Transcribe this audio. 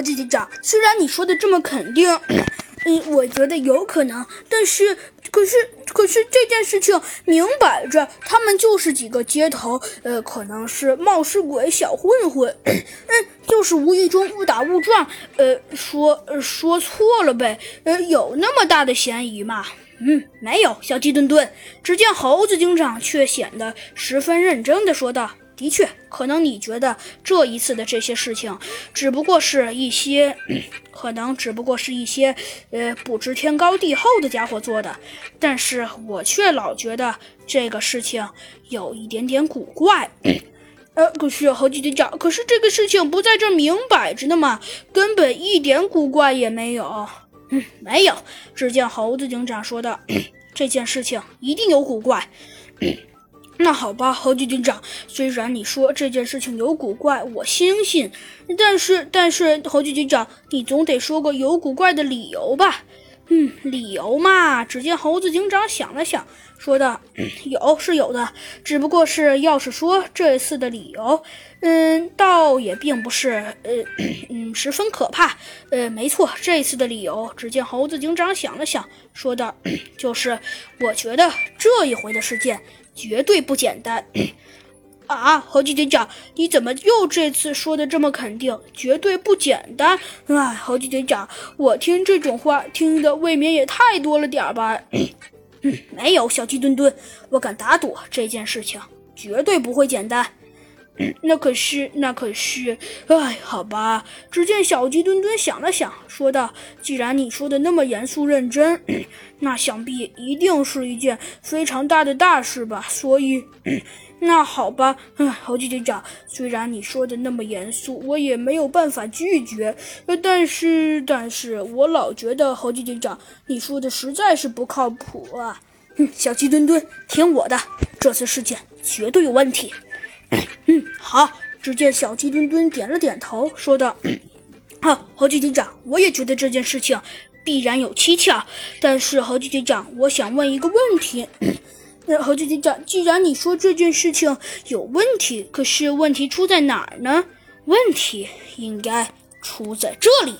何局长，虽然你说的这么肯定，嗯，我觉得有可能，但是，可是，可是这件事情明摆着，他们就是几个街头，呃，可能是冒失鬼小混混，嗯，就是无意中误打误撞，呃，说说错了呗，呃，有那么大的嫌疑吗？嗯，没有。小鸡墩墩，只见猴子警长却显得十分认真地说道。的确，可能你觉得这一次的这些事情，只不过是一些，可能只不过是一些，呃，不知天高地厚的家伙做的。但是我却老觉得这个事情有一点点古怪。呃，可是猴子警长，可是这个事情不在这明摆着呢吗？根本一点古怪也没有。嗯，没有。只见猴子警长说道：“这件事情一定有古怪。”那好吧，猴子警长，虽然你说这件事情有古怪，我相信，但是，但是，猴子警长，你总得说个有古怪的理由吧？嗯，理由嘛，只见猴子警长想了想，说道：“ 有是有的，只不过是要是说这次的理由，嗯，倒也并不是，呃，嗯，十分可怕。呃，没错，这次的理由，只见猴子警长想了想，说道：就是我觉得这一回的事件。”绝对不简单 啊！猴子警长，你怎么又这次说的这么肯定？绝对不简单！哎，猴子警长，我听这种话听的未免也太多了点儿吧？没有，小鸡墩墩，我敢打赌这件事情绝对不会简单。那可是，那可是，哎，好吧。只见小鸡墩墩想了想，说道：“既然你说的那么严肃认真，那想必一定是一件非常大的大事吧？所以，那好吧。哎，猴子警长，虽然你说的那么严肃，我也没有办法拒绝。呃，但是，但是我老觉得猴子警长，你说的实在是不靠谱啊。哼，小鸡墩墩，听我的，这次事件绝对有问题。”嗯，好。只见小鸡墩墩点了点头，说道：“ 好，猴子警长，我也觉得这件事情必然有蹊跷。但是，猴子警长，我想问一个问题。那猴子警长，既然你说这件事情有问题，可是问题出在哪儿呢？问题应该出在这里。”